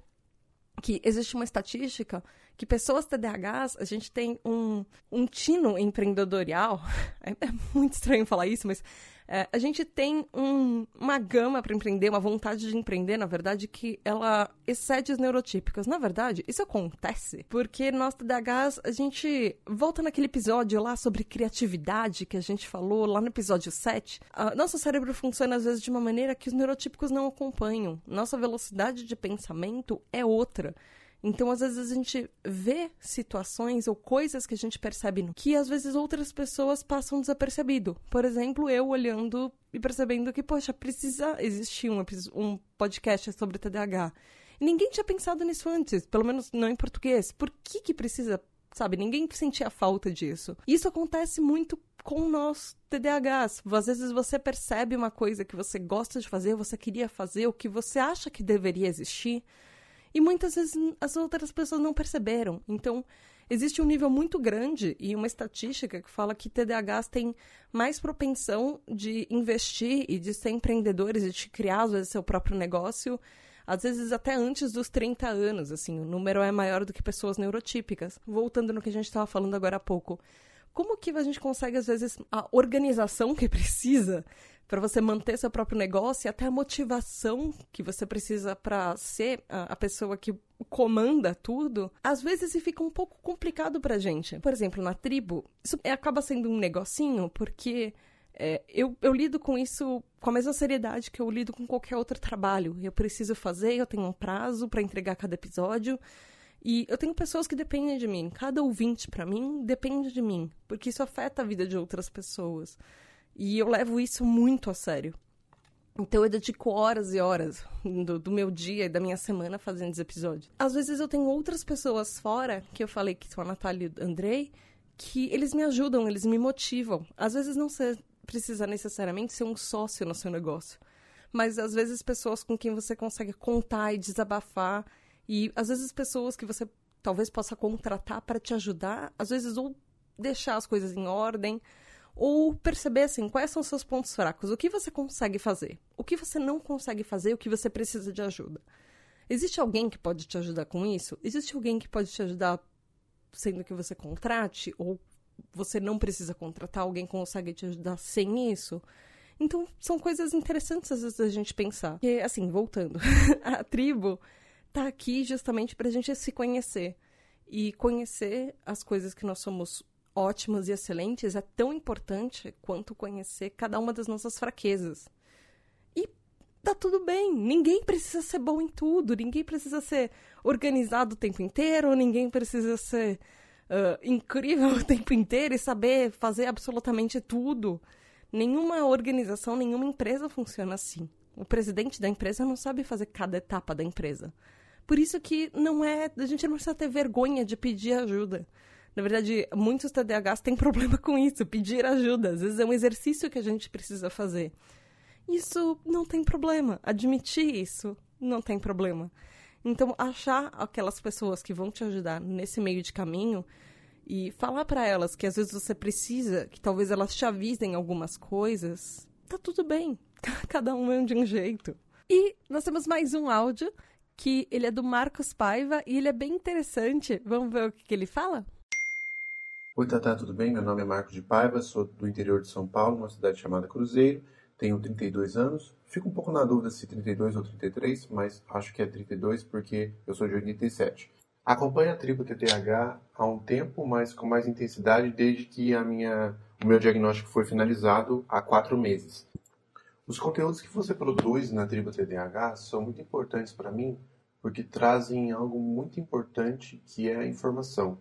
que existe uma estatística que pessoas TDAHs, a gente tem um, um tino empreendedorial, é, é muito estranho falar isso, mas é, a gente tem um, uma gama para empreender, uma vontade de empreender, na verdade, que ela excede os neurotípicos. Na verdade, isso acontece porque nós TDAHs, a gente volta naquele episódio lá sobre criatividade que a gente falou lá no episódio 7. Uh, nosso cérebro funciona às vezes de uma maneira que os neurotípicos não acompanham. Nossa velocidade de pensamento é outra. Então, às vezes, a gente vê situações ou coisas que a gente percebe que às vezes outras pessoas passam desapercebido. Por exemplo, eu olhando e percebendo que, poxa, precisa existir um, um podcast sobre TDAH. Ninguém tinha pensado nisso antes, pelo menos não em português. Por que que precisa, sabe? Ninguém sentia falta disso. Isso acontece muito com nós TDAHs. Às vezes você percebe uma coisa que você gosta de fazer, você queria fazer, o que você acha que deveria existir e muitas vezes as outras pessoas não perceberam. Então, existe um nível muito grande e uma estatística que fala que TDAHs têm mais propensão de investir e de ser empreendedores e de criar, às vezes, seu próprio negócio, às vezes até antes dos 30 anos, assim, o número é maior do que pessoas neurotípicas. Voltando no que a gente estava falando agora há pouco. Como que a gente consegue, às vezes, a organização que precisa para você manter seu próprio negócio e até a motivação que você precisa para ser a, a, pessoa que comanda tudo, às vezes fica um pouco complicado pra gente. Por exemplo, na tribo, isso acaba sendo um negocinho porque é, eu, eu lido com isso com a mesma seriedade que eu lido com qualquer outro trabalho. Eu preciso fazer, eu tenho um prazo para entregar cada episódio. E eu tenho pessoas que dependem de mim. Cada ouvinte, para mim, depende de mim. Porque isso afeta a vida de outras pessoas. E eu levo isso muito a sério. Então eu dedico horas e horas do, do, meu dia e da minha semana fazendo esse episódio. Às vezes eu tenho outras pessoas fora, que eu falei que são a Natália e o Andrei, que eles me ajudam, eles me motivam. Às vezes não ser, precisa necessariamente ser um sócio no seu negócio. Mas às vezes pessoas com quem você consegue contar e desabafar. E às vezes pessoas que você talvez possa contratar para te ajudar. Às vezes ou deixar as coisas em ordem ou perceber assim, quais são os seus pontos fracos, o que você consegue fazer, o que você não consegue fazer, o que você precisa de ajuda. Existe alguém que pode te ajudar com isso? Existe alguém que pode te ajudar sendo que você contrate ou você não precisa contratar, alguém consegue te ajudar sem isso? Então, são coisas interessantes às vezes a gente pensar. E assim, voltando, a tribo tá aqui justamente para a gente se conhecer e conhecer as coisas que nós somos ótimos e excelentes é tão importante quanto conhecer cada uma das nossas fraquezas. E tá tudo bem, ninguém precisa ser bom em tudo, ninguém precisa ser organizado o tempo inteiro, ninguém precisa ser uh, incrível o tempo inteiro e saber fazer absolutamente tudo. Nenhuma organização, nenhuma empresa funciona assim. O presidente da empresa não sabe fazer cada etapa da empresa. Por isso que não é, a gente não precisa ter vergonha de pedir ajuda. Na verdade, muitos TDAHs têm problema com isso, pedir ajuda. Às vezes é um exercício que a gente precisa fazer. Isso não tem problema. Admitir isso não tem problema. Então, achar aquelas pessoas que vão te ajudar nesse meio de caminho e falar para elas que às vezes você precisa, que talvez elas te avisem algumas coisas, tá tudo bem. Cada um é de um jeito. E nós temos mais um áudio que ele é do Marcos Paiva e ele é bem interessante. Vamos ver o que, que ele fala?
Oi, Tatá, tudo bem? Meu nome é Marco de Paiva, sou do interior de São Paulo, uma cidade chamada Cruzeiro, tenho 32 anos. Fico um pouco na dúvida se 32 ou 33, mas acho que é 32 porque eu sou de 87. Acompanho a tribo TTH há um tempo, mas com mais intensidade desde que a minha, o meu diagnóstico foi finalizado há quatro meses. Os conteúdos que você produz na tribo TDAH são muito importantes para mim porque trazem algo muito importante que é a informação.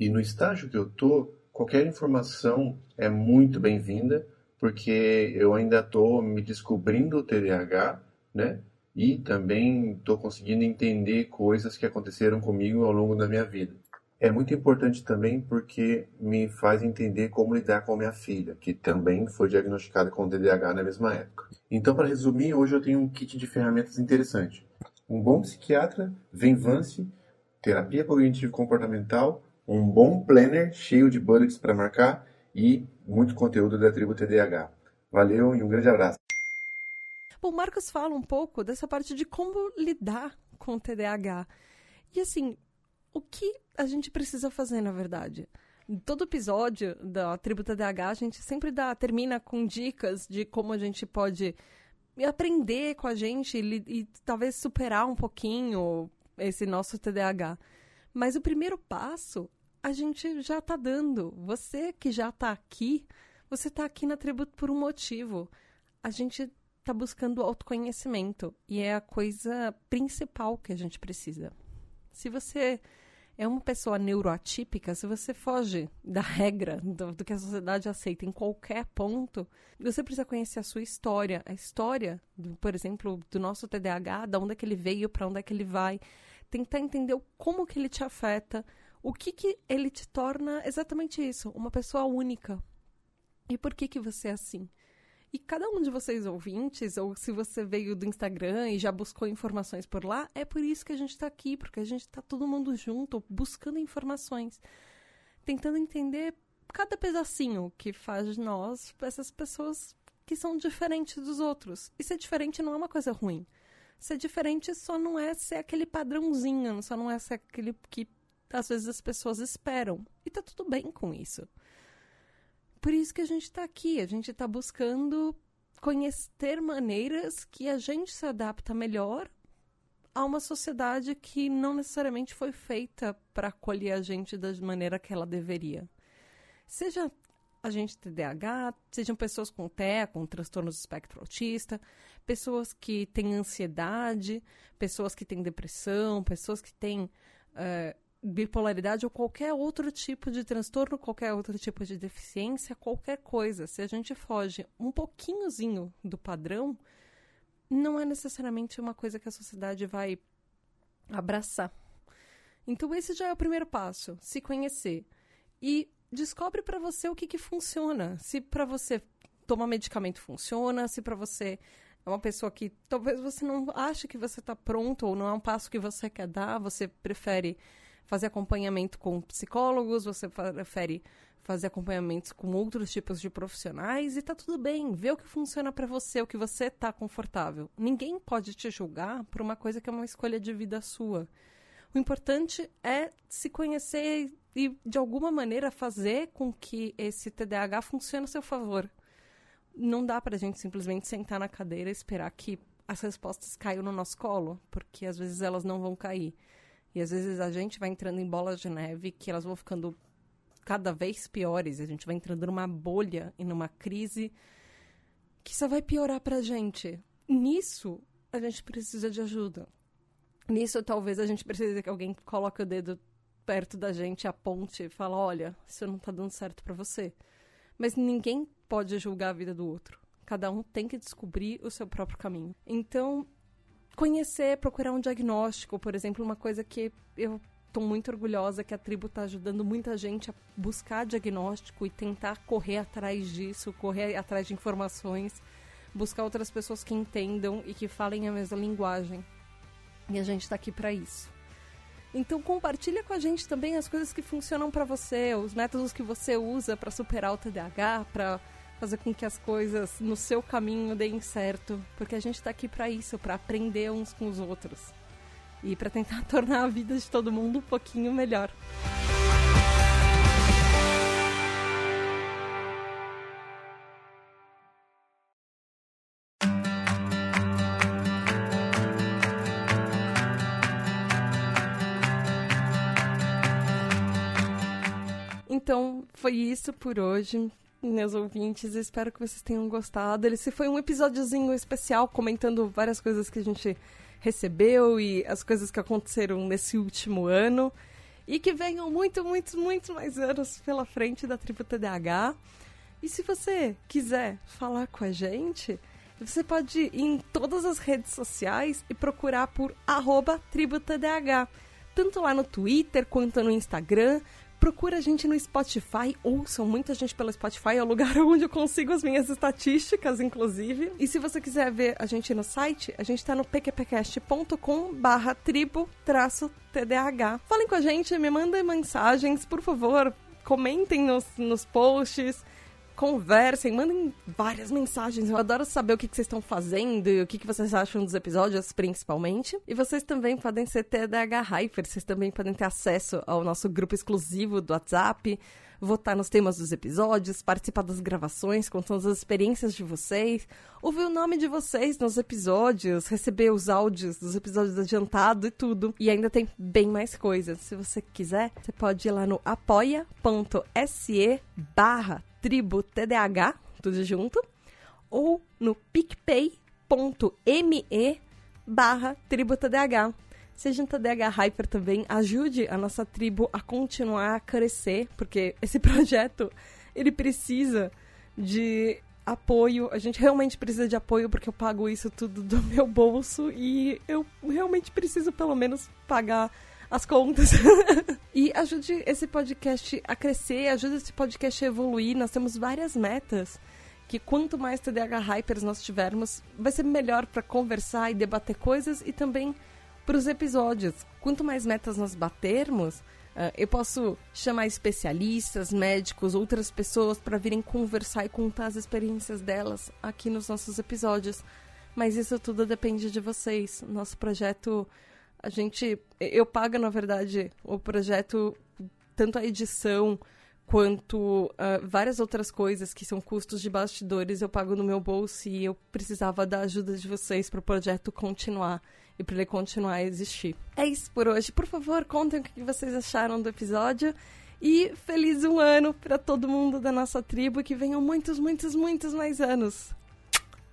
E no estágio que eu tô, qualquer informação é muito bem-vinda, porque eu ainda estou me descobrindo o TDAH, né? E também estou conseguindo entender coisas que aconteceram comigo ao longo da minha vida. é muito importante também porque me faz entender como lidar com a minha filha, que também foi diagnosticada com TDAH na mesma época. Então, para resumir, hoje eu tenho um kit de ferramentas interessante. Um bom psiquiatra, Venvance, terapia cognitivo-comportamental, um bom planner cheio de bullets para marcar e muito conteúdo da tribo TDAH. Valeu e um grande abraço.
Bom, Marcos fala um pouco dessa parte de como lidar com o TDAH. E assim, o que a gente precisa fazer, na verdade? Todo episódio da Tribo TDAH, a gente sempre dá, termina com dicas de como a gente pode aprender com a gente e, e talvez superar um pouquinho esse nosso TDAH. Mas o primeiro passo a gente já está dando. Você que já está aqui, você está aqui na tribo por um motivo. A gente está buscando autoconhecimento e é a coisa principal que a gente precisa. Se você é uma pessoa neuroatípica, se você foge da regra do, do, que a sociedade aceita em qualquer ponto, você precisa conhecer a sua história, a história, do, por exemplo, do nosso TDAH, da onde é que ele veio, para onde é que ele vai, tentar entender como que ele te afeta, o que que ele te torna exatamente isso, uma pessoa única. E por que que você é assim? E cada um de vocês ouvintes, ou se você veio do Instagram e já buscou informações por lá, é por isso que a gente está aqui, porque a gente está todo mundo junto, buscando informações, tentando entender cada pedacinho que faz de nós essas pessoas que são diferentes dos outros. E ser diferente não é uma coisa ruim. Ser diferente só não é ser aquele padrãozinho, só não é ser aquele que às vezes as pessoas esperam. E tá tudo bem com isso. Por isso que a gente está aqui, a gente está buscando conhecer maneiras que a gente se adapta melhor a uma sociedade que não necessariamente foi feita para acolher a gente da maneira que ela deveria. Seja a gente TDAH, sejam pessoas com TEA, com transtornos do espectro autista, pessoas que têm ansiedade, pessoas que têm depressão, pessoas que têm uh, bipolaridade ou qualquer outro tipo de transtorno, qualquer outro tipo de deficiência, qualquer coisa. Se a gente foge um pouquinhozinho do padrão, não é necessariamente uma coisa que a sociedade vai abraçar. Então esse já é o primeiro passo, se conhecer. E descobre para você o que, que funciona. Se para você tomar medicamento funciona, se para você é uma pessoa que talvez você não ache que você está pronto ou não é um passo que você quer dar, você prefere fazer acompanhamento com psicólogos, você prefere fazer acompanhamentos com outros tipos de profissionais e tá tudo bem, vê o que funciona para você, o que você tá confortável. Ninguém pode te julgar por uma coisa que é uma escolha de vida sua. O importante é se conhecer e de alguma maneira fazer com que esse TDAH funcione a seu favor. Não dá pra gente simplesmente sentar na cadeira e esperar que as respostas caiam no nosso colo, porque às vezes elas não vão cair. E às vezes a gente vai entrando em bolas de neve que elas vão ficando cada vez piores. A gente vai entrando numa bolha e numa crise que só vai piorar pra gente. Nisso, a gente precisa de ajuda. Nisso, talvez a gente precise que alguém coloque o dedo perto da gente, aponte e fale: olha, isso não tá dando certo para você. Mas ninguém pode julgar a vida do outro. Cada um tem que descobrir o seu próprio caminho. Então, conhecer, procurar um diagnóstico, por exemplo, uma coisa que eu estou muito orgulhosa que a tribo está ajudando muita gente a buscar diagnóstico e tentar correr atrás disso, correr atrás de informações, buscar outras pessoas que entendam e que falem a mesma linguagem. E a gente está aqui para isso. Então compartilha com a gente também as coisas que funcionam para você, os métodos que você usa para superar o TDAH, para fazer com que as coisas no seu caminho deem certo, porque a gente está aqui para isso, para aprender uns com os outros e para tentar tornar a vida de todo mundo um pouquinho melhor. Então, foi isso por hoje meus ouvintes. Espero que vocês tenham gostado. Esse foi um episódiozinho especial comentando várias coisas que a gente recebeu e as coisas que aconteceram nesse último ano. E que venham muito, muito, muito mais anos pela frente da Tribo TDAH. E se você quiser falar com a gente, você pode ir em todas as redes sociais e procurar por arroba TribuTDH. tanto lá no Twitter quanto no Instagram. Procura a gente no Spotify, ouçam muita gente pelo Spotify, é o lugar onde eu consigo as minhas estatísticas, inclusive. E se você quiser ver a gente no site, a gente tá no pqpcast.com barra tribo TDAH. Falem com a gente, me mandem mensagens, por favor, comentem nos, nos posts, conversem, mandem várias mensagens. Eu adoro saber o que, que vocês estão fazendo e o que, que vocês acham dos episódios, principalmente. E vocês também podem ser TDH Hyper, vocês também podem ter acesso ao nosso grupo exclusivo do WhatsApp, votar nos temas dos episódios, participar das gravações, contando as experiências de vocês, ouvir o nome de vocês nos episódios, receber os áudios dos episódios adiantado e tudo. E ainda tem bem mais coisas. Se você quiser, você pode ir lá no apoia.se barra tribo TDAH, tudo junto, ou no picpay.me barra tribo TDAH. Seja um TDAH Hyper também, ajude a nossa tribo a continuar a crescer, porque esse projeto, ele precisa de apoio, a gente realmente precisa de apoio porque eu pago isso tudo do meu bolso e eu realmente preciso pelo menos pagar as contas. e ajude esse podcast a crescer, ajude esse podcast a evoluir. Nós temos várias metas que quanto mais TDAH Hypers nós tivermos, vai ser melhor para conversar e debater coisas e também para os episódios. Quanto mais metas nós batermos, uh, eu posso chamar especialistas, médicos, outras pessoas para virem conversar e contar as experiências delas aqui nos nossos episódios. Mas isso tudo depende de vocês. Nosso projeto a gente. Eu pago, na verdade, o projeto, tanto a edição quanto uh, várias outras coisas que são custos de bastidores, eu pago no meu bolso e eu precisava da ajuda de vocês para o projeto continuar e para ele continuar a existir. É isso por hoje. Por favor, contem o que vocês acharam do episódio. E feliz um ano para todo mundo da nossa tribo que venham muitos, muitos, muitos mais anos.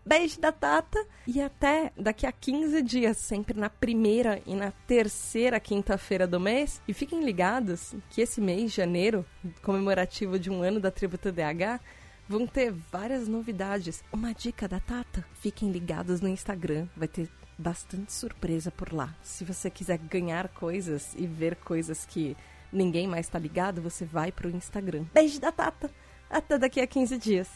Beijo da Tata e até daqui a 15 dias, sempre na primeira e na terceira quinta-feira do mês. E fiquem ligados que esse mês, janeiro, comemorativo de um ano da tribo TDAH, vão ter várias novidades. Uma dica da Tata: fiquem ligados no Instagram, vai ter bastante surpresa por lá. Se você quiser ganhar coisas e ver coisas que ninguém mais está ligado, você vai pro Instagram. Beijo da Tata! Até daqui a 15 dias.